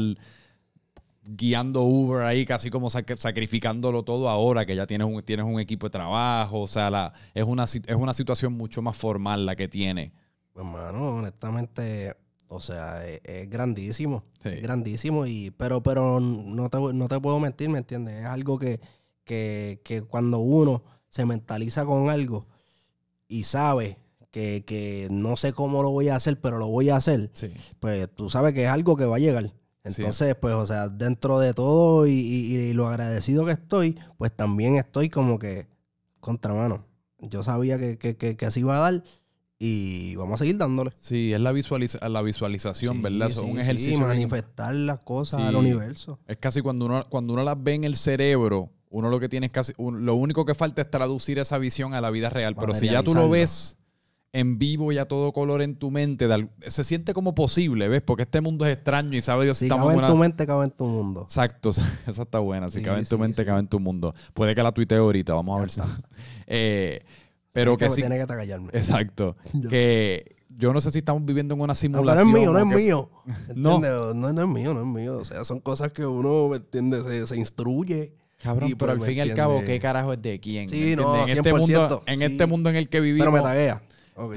S1: guiando Uber ahí, casi como sac- sacrificándolo todo ahora, que ya tienes un, tienes un equipo de trabajo. O sea, la, es, una, es una situación mucho más formal la que tiene.
S2: Pues, mano, honestamente, o sea, es, es grandísimo.
S1: Sí.
S2: Es grandísimo, y, pero, pero no, te, no te puedo mentir, ¿me entiendes? Es algo que, que, que cuando uno se mentaliza con algo y sabe que, que no sé cómo lo voy a hacer, pero lo voy a hacer,
S1: Sí.
S2: pues tú sabes que es algo que va a llegar.
S1: Sí.
S2: Entonces, pues, o sea, dentro de todo y, y- y lo agradecido que estoy, pues también estoy como que contra mano. Yo sabía que, que, que, que así iba a dar y vamos a seguir dándole.
S1: Sí, es la, visualiza- la visualización,
S2: Sí,
S1: ¿verdad? Es
S2: sí,
S1: un
S2: sí,
S1: ejercicio. bien
S2: manifestar las cosas
S1: Sí.
S2: al universo.
S1: Es casi cuando uno, cuando uno las ve en el cerebro, uno lo que tiene es casi, un- lo único que falta es traducir esa visión a la vida real. Pero si ya tú lo ves en vivo y a todo color en tu mente, se siente como posible, ¿ves? Porque este mundo es extraño y sabe Dios si
S2: Si
S1: estamos
S2: cabe
S1: en
S2: tu mente, cabe en tu mundo.
S1: Exacto, esa está buena. Si
S2: Sí,
S1: cabe en tu
S2: sí,
S1: mente,
S2: sí.
S1: cabe en tu mundo. Puede que la tuitee ahorita, vamos a ver si... Eh, pero
S2: Tienes
S1: que
S2: que,
S1: sí...
S2: Tienes que callarme.
S1: Exacto. Que yo no sé si estamos viviendo en una
S2: No,
S1: simulación.
S2: pero no es mío, no es
S1: que-
S2: mío.
S1: No.
S2: No, no es mío, no es mío. O sea, son cosas que uno, ¿me entiendes? Se, se instruye.
S1: Cabrón,
S2: Y,
S1: pero
S2: pues,
S1: al fin y al
S2: entiende.
S1: cabo, ¿qué carajo es de quién?
S2: Sí,
S1: ¿Me
S2: no,
S1: entiendes? en, este
S2: 100%,
S1: mundo, en
S2: sí.
S1: este mundo en el que vivimos,
S2: Pero me taguea.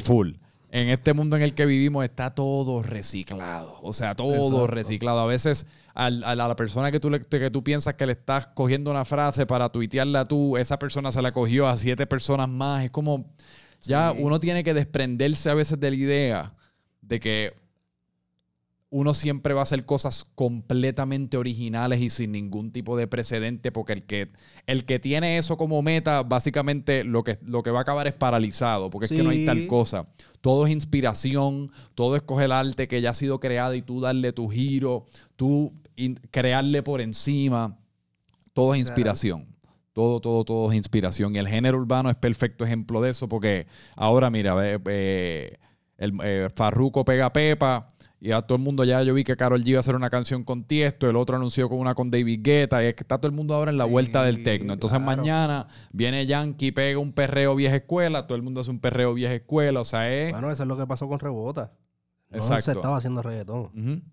S1: Full. En este mundo en el que vivimos está todo reciclado. O sea, todo
S2: Exacto.
S1: reciclado. A veces al- a la persona que tú, le- que tú piensas que le estás cogiendo una frase para tuitearla tú, esa persona se la cogió a siete personas más. Es como, ya
S2: Sí.
S1: uno tiene que desprenderse a veces de la idea de que uno siempre va a hacer cosas completamente originales y sin ningún tipo de precedente, porque el que, el que tiene eso como meta, básicamente lo que, lo que va a acabar es paralizado, porque es que no hay tal cosa. Todo es inspiración, todo es coger arte que ya ha sido creado y tú darle tu giro, tú crearle por encima. Todo es inspiración. Todo, todo, todo es inspiración. Y el género urbano es perfecto ejemplo de eso, porque ahora, mira, el eh, Farruko pega Pepa. Y a todo el mundo ya yo vi que Carol G iba a hacer una canción con Tiesto, el otro anunció con una con David Guetta, y es que está todo el mundo ahora en la vuelta del tecno. Entonces
S2: claro.
S1: mañana viene Yankee, pega un perreo vieja escuela, todo el mundo hace un perreo vieja escuela, o sea, es...
S2: Bueno, eso es lo que pasó con Rebota. No
S1: Exacto.
S2: se estaba haciendo reggaetón.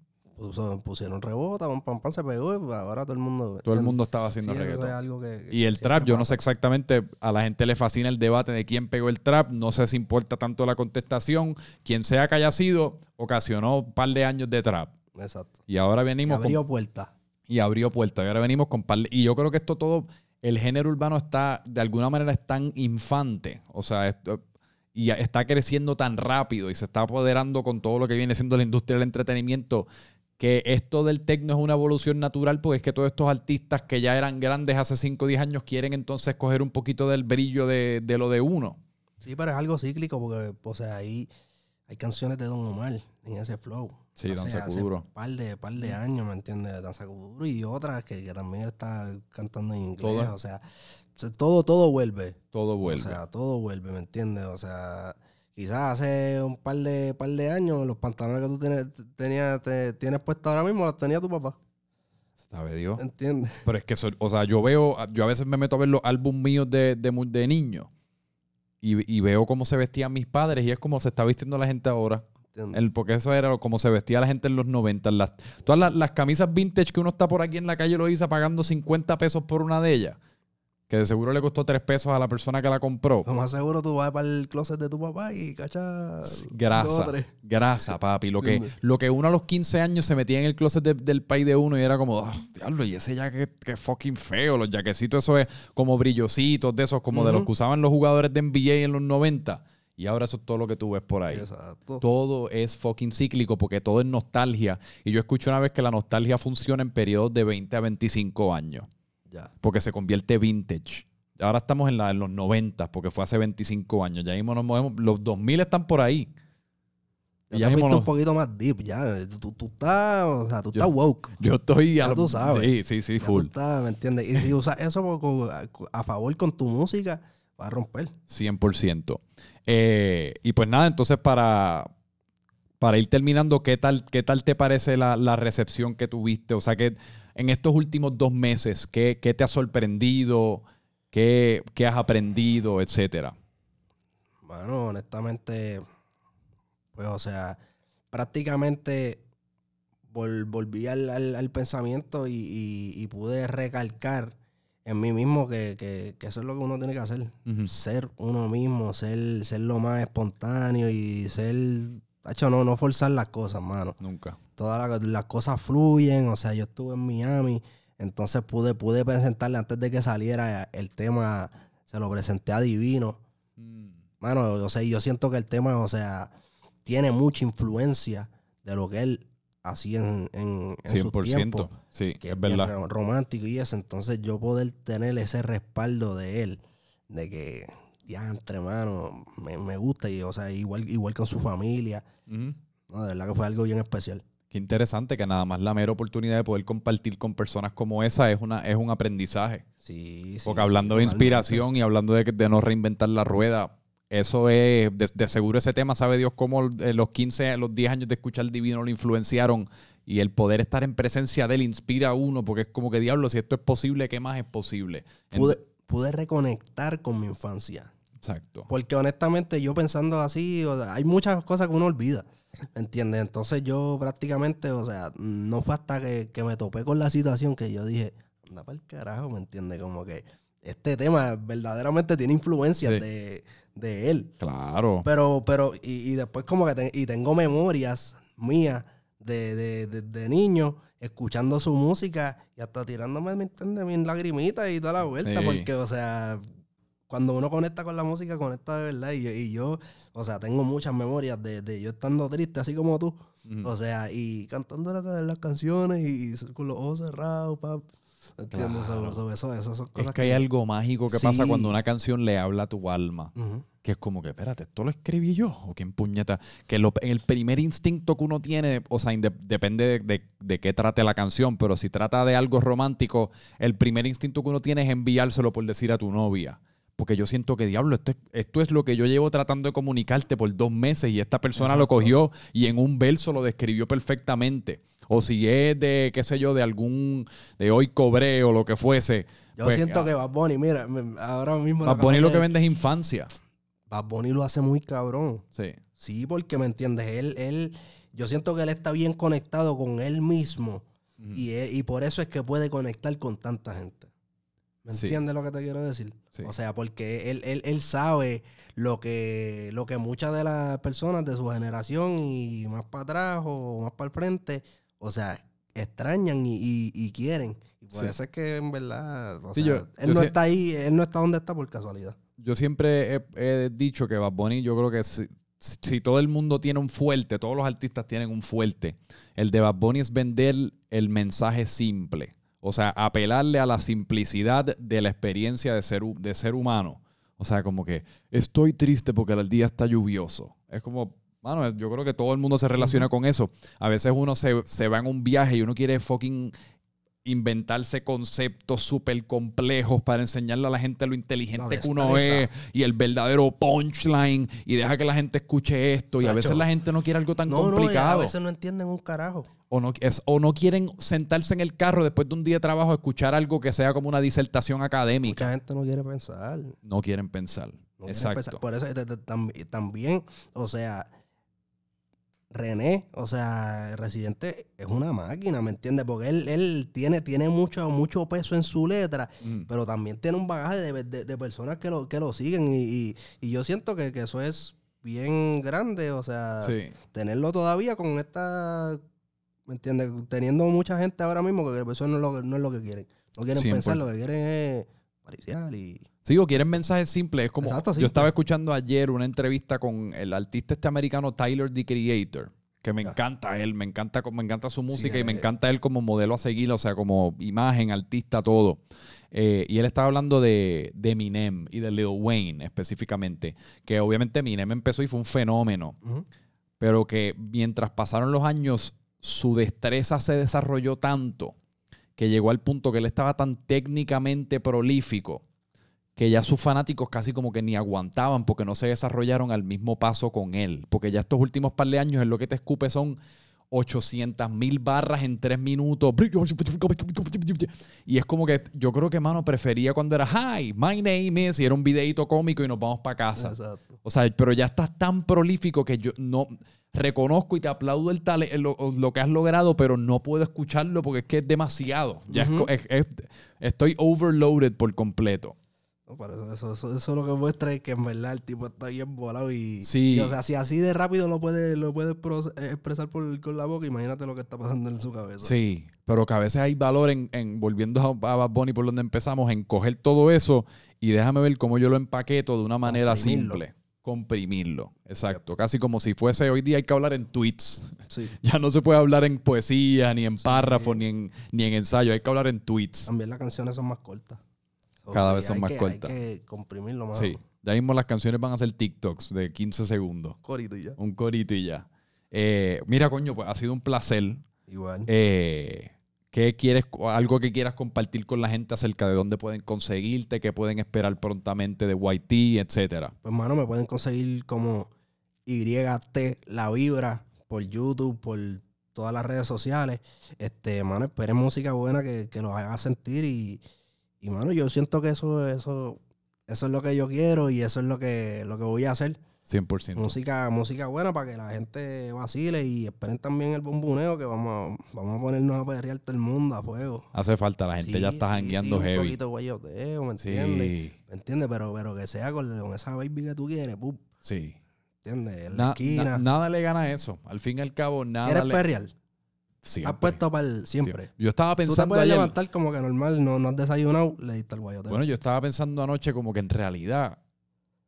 S2: Pusieron rebota, pam, pam, pam, se pegó y ahora todo el mundo...
S1: Todo el mundo estaba haciendo
S2: Sí,
S1: reggaetón.
S2: es algo que-
S1: Y el trap, yo no sé exactamente, a la gente le fascina el debate de quién pegó el trap, no sé si importa tanto la contestación, quien sea que haya sido, ocasionó un par de años de trap.
S2: Exacto.
S1: Y ahora
S2: Y
S1: venimos con-
S2: abrió puertas.
S1: y abrió puertas. Y ahora venimos con par de- Y yo creo que esto todo, el género urbano está, de alguna manera, es tan infante. O sea, esto- y está creciendo tan rápido y se está apoderando con todo lo que viene siendo la industria del entretenimiento que esto del tecno es una evolución natural porque es que todos estos artistas que ya eran grandes hace 5 o 10 años quieren entonces coger un poquito del brillo de, de lo de uno.
S2: Sí, pero es algo cíclico porque, o sea, ahí hay canciones de Don Omar en ese flow.
S1: Sí, Danza
S2: hace
S1: Kuduro.
S2: par de, par de años, ¿me entiendes? Danza Kuduro y otras que, que también está cantando en inglés.
S1: Todo-
S2: O sea, se- todo, todo vuelve.
S1: Todo vuelve.
S2: O sea, todo vuelve, ¿me entiendes? O sea, quizás hace un par de, par de años los pantalones que tú tienes, tenías, te- tienes puestos ahora mismo los tenía tu papá.
S1: ¿Sabe Dios?
S2: ¿Entiendes?
S1: Pero es que, eso- o sea, yo veo, yo a veces me meto a ver los álbumes míos de, de, de niño y, y veo cómo se vestían mis padres y es como se está vistiendo la gente ahora. El, porque eso era como se vestía la gente en los 90. Las, todas las, las camisas vintage que uno está por aquí en la calle lo dice pagando 50 pesos por una de ellas. Que de seguro le costó 3 pesos a la persona que la compró.
S2: Lo más seguro tú vas para el closet de tu papá y cachas.
S1: Grasa.
S2: dos tres.
S1: Grasa, papi. Lo que, lo que uno a los 15 años se metía en el closet de- del país de uno y era como, ah, diablo, y ese jacket que fucking feo. Los jaquecitos, eso es como brillositos de esos, como de los que usaban los jugadores de NBA en los 90. Y ahora eso es todo lo que tú ves por ahí.
S2: Exacto.
S1: Todo es fucking cíclico porque todo es nostalgia. Y yo escuché una vez que la nostalgia funciona en periodos de 20 a 25 años.
S2: Ya.
S1: Porque se convierte vintage. Ahora estamos en, la, en los 90 porque fue hace 25 años. Ya mismo nos movemos. Los 2000 están por ahí.
S2: Ya te
S1: mismo
S2: un poquito más deep, ya. Tú, tú estás, o sea, tú
S1: Yo-
S2: estás woke.
S1: Yo estoy
S2: Ya
S1: a lo-
S2: tú sabes.
S1: Sí, sí, sí,
S2: Ya
S1: full.
S2: tú estás, ¿me entiendes? Y si usas eso con- a favor con tu música, va a romper.
S1: 100%. Eh, y pues nada, entonces para, para ir terminando, ¿qué tal, qué tal te parece la, la recepción que tuviste? O sea, que en estos últimos dos meses, ¿qué, qué te ha sorprendido? ¿Qué, qué has aprendido? Etcétera.
S2: Bueno, honestamente, pues, o sea, prácticamente vol- volví al, al- al pensamiento y, y- y pude recalcar en mí mismo que, que- que eso es lo que uno tiene que hacer. Ser uno mismo, ser, ser lo más espontáneo y ser, tacho, no, no forzar las cosas, mano.
S1: Nunca.
S2: Todas las, las cosas fluyen, o sea, yo estuve en Miami, entonces pude, pude presentarle antes de que saliera el tema, se lo presenté a Divino. Mano, o sea, yo siento que el tema, o sea, tiene mucha influencia de lo que él hacía en, en, en su
S1: 100%.
S2: tiempo,
S1: Sí,
S2: que
S1: es verdad.
S2: ro- romántico y eso. Entonces yo poder tener ese respaldo de él, de que, ya, entre mano, me, me gusta y, o sea, igual, igual con su familia. ¿no? De verdad que fue algo bien especial.
S1: Interesante que nada más la mera oportunidad de poder compartir con personas como esa es, una, es un aprendizaje.
S2: Sí, sí.
S1: Porque hablando de
S2: sí,
S1: inspiración y hablando de, que- de no reinventar la rueda, eso es, de, de seguro ese tema, sabe Dios cómo eh, los 15, los 10 años de escuchar Divino lo influenciaron y el poder estar en presencia de él inspira a uno porque es como que diablo, si esto es posible, ¿qué más es posible? En-
S2: Pude, pude reconectar con mi infancia.
S1: Exacto.
S2: Porque honestamente yo pensando así, o sea, hay muchas cosas que uno olvida. ¿Me entiendes? Entonces yo prácticamente, o sea, no fue hasta que, que me topé con la situación que yo dije, anda para el carajo, ¿me entiendes? Como que este tema verdaderamente tiene influencias
S1: Sí.
S2: de, de él.
S1: Claro.
S2: Pero, pero, y, y después como que y tengo memorias mías de, de, de- de niño escuchando su música y hasta tirándome, ¿me entiendes? Mis lagrimitas y toda la vuelta.
S1: Sí.
S2: Porque, o sea, cuando uno conecta con la música, conecta de verdad. Y, yo- y yo, o sea, tengo muchas memorias de, de yo estando triste, así como tú. O sea, y cantando la- las canciones y, con los ojos cerrados, pap. ¿Entiendes?
S1: Claro.
S2: Eso, eso, eso, son cosas
S1: es que hay algo mágico que pasa cuando una canción le habla a tu alma. Que es como que, espérate, ¿esto lo escribí yo? ¿O quién puñeta? Que lo- en el primer instinto que uno tiene, o sea, inde- depende de, de- de qué trate la canción, pero si trata de algo romántico, el primer instinto que uno tiene es enviárselo por decir a tu novia. Porque yo siento que, diablo, esto es, esto es lo que yo llevo tratando de comunicarte por dos meses y esta persona lo cogió y en un verso lo describió perfectamente. O si es de, qué sé yo, de algún, de hoy cobré o lo que fuese.
S2: Yo
S1: pues,
S2: siento
S1: ah,
S2: que Bad Bunny, mira, ahora mismo...
S1: Bad Bunny lo que
S2: de-
S1: vende es infancia.
S2: Bad Bunny lo hace muy cabrón.
S1: Sí.
S2: Sí, porque me entiendes, él, él, yo siento que él está bien conectado con él mismo y, él- y por eso es que puede conectar con tanta gente. ¿Me
S1: Sí.
S2: entiendes lo que te quiero decir?
S1: Sí.
S2: O sea, porque él, él, él sabe lo que, lo que muchas de las personas de su generación y más para atrás o más para el frente, o sea, extrañan y, y- y quieren. Y por
S1: Sí.
S2: eso es que en verdad, o sea,
S1: yo-
S2: él
S1: yo
S2: no está ahí, él no está donde está por casualidad.
S1: Yo siempre he, he dicho que Bad Bunny, yo creo que si, si todo el mundo tiene un fuerte, todos los artistas tienen un fuerte, el de Bad Bunny es vender el mensaje simple. O sea, apelarle a la simplicidad de la experiencia de ser, de ser humano. O sea, como que estoy triste porque el día está lluvioso. Es como, mano, yo creo que todo el mundo se relaciona con eso. A veces uno se, se va en un viaje y uno quiere fucking inventarse conceptos súper complejos para enseñarle a la gente lo inteligente
S2: La
S1: que uno es y el verdadero punchline y deja que la gente escuche esto. Y a veces la gente no quiere algo tan
S2: No, no, y a
S1: complicado.
S2: veces no entienden un carajo.
S1: o, no, es- o no quieren sentarse en el carro después de un día de trabajo a escuchar algo que sea como una disertación académica.
S2: Mucha gente no quiere pensar.
S1: No quieren pensar.
S2: No
S1: Exacto.
S2: empezar. Por eso tam- también, o sea, René, o sea, Residente es una máquina, ¿me entiendes? Porque él, él tiene, tiene mucho, mucho peso en su letra,
S1: Mm.
S2: pero también tiene un bagaje de, de- de personas que lo, que lo siguen y, y- y yo siento que, que eso es bien grande, o sea,
S1: Sí.
S2: tenerlo todavía con esta, ¿me entiendes? Teniendo mucha gente ahora mismo que eso no es lo, que- no es lo que quieren. No quieren
S1: 100%.
S2: pensar, lo que quieren es pariciar y...
S1: Sí, o quieren mensajes simples. Es como
S2: Exacto,
S1: yo estaba escuchando ayer una entrevista con el artista este americano Tyler the Creator, que me encanta él, me encanta, me encanta su música y me
S2: eh.
S1: encanta él como modelo a seguir, o sea, como imagen, artista, todo. Eh, y él estaba hablando de, de Eminem y de Lil Wayne específicamente, que obviamente Eminem empezó y fue un fenómeno, pero que mientras pasaron los años, su destreza se desarrolló tanto que llegó al punto que él estaba tan técnicamente prolífico que ya sus fanáticos casi como que ni aguantaban porque no se desarrollaron al mismo paso con él. Porque ya estos últimos par de años, él lo que te escupe son 800 mil barras en tres minutos. Y es como que yo creo que, mano, prefería cuando era Hi, my name is, y era un videito cómico y nos vamos para casa.
S2: Exacto.
S1: O sea, pero ya estás tan prolífico que yo no reconozco y te aplaudo el tale- lo, lo que has logrado, pero no puedo escucharlo porque es que es demasiado. Ya es- es- estoy overloaded por completo.
S2: Por eso, eso, eso, eso lo que muestra es que en verdad el tipo está bien volado y,
S1: Sí.
S2: y, o sea, si así de rápido lo puede, lo puede expresar por, con la boca, imagínate lo que está pasando en su cabeza.
S1: Sí, pero que a veces hay valor en, en volviendo a, a Bad Bunny por donde empezamos, en coger todo eso y déjame ver cómo yo lo empaqueto de una manera
S2: Comprimirlo.
S1: simple. Comprimirlo. Exacto. Casi como si fuese hoy día hay que hablar en tweets.
S2: Sí.
S1: Ya no se puede hablar en poesía, ni en párrafos, ni en, ni en ensayo. Hay que hablar en tweets.
S2: También las canciones son más cortas. So,
S1: Cada vez son más
S2: que-
S1: cortas.
S2: Hay que comprimirlo más.
S1: Sí. Ya mismo las canciones van a ser TikToks de 15 segundos.
S2: Corito y ya.
S1: Un corito y ya. Eh, mira, coño, pues ha sido un placer.
S2: Igual.
S1: Eh, ¿Qué quieres, algo que quieras compartir con la gente acerca de dónde pueden conseguirte, qué pueden esperar prontamente de YT, etcétera?
S2: Pues, mano, me pueden conseguir como YT La Vibra por YouTube, por todas las redes sociales. Este, mano, esperen música buena que, que los haga sentir y, y, mano, yo siento que eso, eso, eso es lo que yo quiero y eso es lo que, lo que voy a hacer.
S1: 100%.
S2: Música, música buena para que la gente vacile y esperen también el bomboneo que vamos, a- vamos a ponernos a perrear todo el mundo a fuego.
S1: Hace falta, la gente ya
S2: Sí,
S1: está
S2: sí,
S1: jangueando
S2: sí, Un
S1: heavy.
S2: poquito guayoteo, ¿me entiendes?
S1: Sí,
S2: ¿Me entiendes? Pero, pero que sea con, con esa baby que tú quieres, pup,
S1: sí.
S2: ¿entiendes? En la
S1: Na-
S2: esquina.
S1: na- nada le gana eso. Al fin y al cabo, nada
S2: ¿Quieres
S1: le...
S2: perrear?
S1: Siempre,
S2: Has puesto para el siempre.
S1: Yo estaba
S2: Tú te
S1: pensando
S2: puedes
S1: ayer...
S2: levantar como que normal, no, no has desayunado, le diste el guayoteo.
S1: Bueno, yo estaba pensando anoche como que en realidad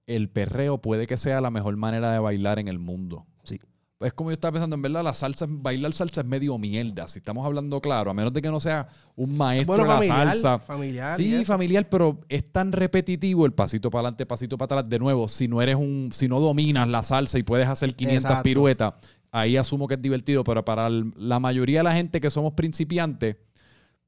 S1: el perreo puede que sea la mejor manera de bailar en el mundo.
S2: Sí.
S1: Es como yo estaba pensando, en verdad, la salsa, bailar salsa es medio mierda, si estamos hablando claro, a menos de que no sea un maestro
S2: bueno,
S1: de la
S2: familiar,
S1: salsa.
S2: familiar.
S1: Sí, familiar, pero es tan repetitivo el pasito para adelante, pasito para atrás. De nuevo, si no eres un, si no dominas la salsa y puedes hacer 500
S2: Exacto.
S1: piruetas, ahí asumo que es divertido, pero para la mayoría de la gente que somos principiantes,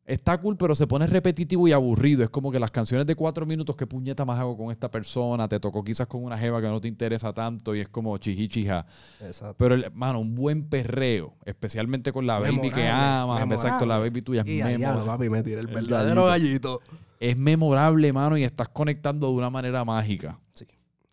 S1: está cool, pero se pone repetitivo y aburrido. Es como que las canciones de cuatro minutos, ¿qué puñeta más hago con esta persona? Te tocó quizás con una jeva que no te interesa tanto y es como chijichija.
S2: Exacto.
S1: Pero, mano, un buen perreo, especialmente con la baby que amas,
S2: memorable.
S1: exacto, la baby tuya es
S2: Y
S1: memorable.
S2: papi, me tiré el
S1: El
S2: verdadero gallito.
S1: Es memorable, mano, y estás conectando de una manera mágica.
S2: Sí,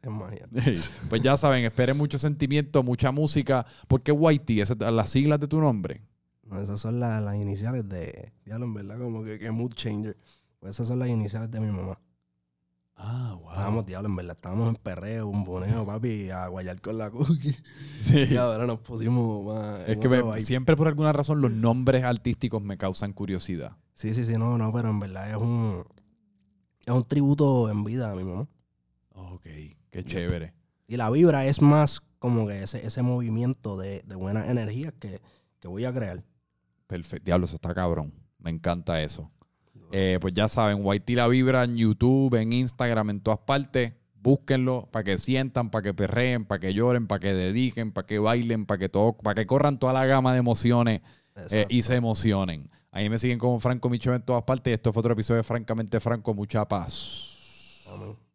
S2: es magia.
S1: pues ya saben, esperen mucho sentimiento, mucha música. ¿Por qué Whitey? Esas las siglas de tu nombre.
S2: No, esas son las, las iniciales de. Diablo, en verdad, como que, que mood changer. Pues esas son las iniciales de mi mamá.
S1: Ah, wow.
S2: Estábamos, diablo, en verdad, estábamos en perreo, un boneo, papi, a guayar con la cookie.
S1: Sí.
S2: Y ahora nos pusimos más.
S1: Es que me- siempre por alguna razón los nombres artísticos me causan curiosidad.
S2: Sí, sí, sí, no, no, pero en verdad es un. Es un tributo en vida a mi mamá.
S1: Ok, qué chévere.
S2: Y la vibra es más como que ese, ese movimiento de, de buenas energías que, que voy a crear.
S1: Perfecto. Diablo, eso está cabrón. Me encanta eso. Eh, pues ya saben, Whitey la vibra en YouTube, en Instagram, en todas partes. Búsquenlo para que sientan, para que perreen, para que lloren, para que dediquen, para que bailen, para que todo, para que corran toda la gama de emociones eh, y se emocionen. Ahí me siguen como Franco Micho en todas partes. Esto fue otro episodio de Francamente Franco. Mucha paz.
S2: Amén.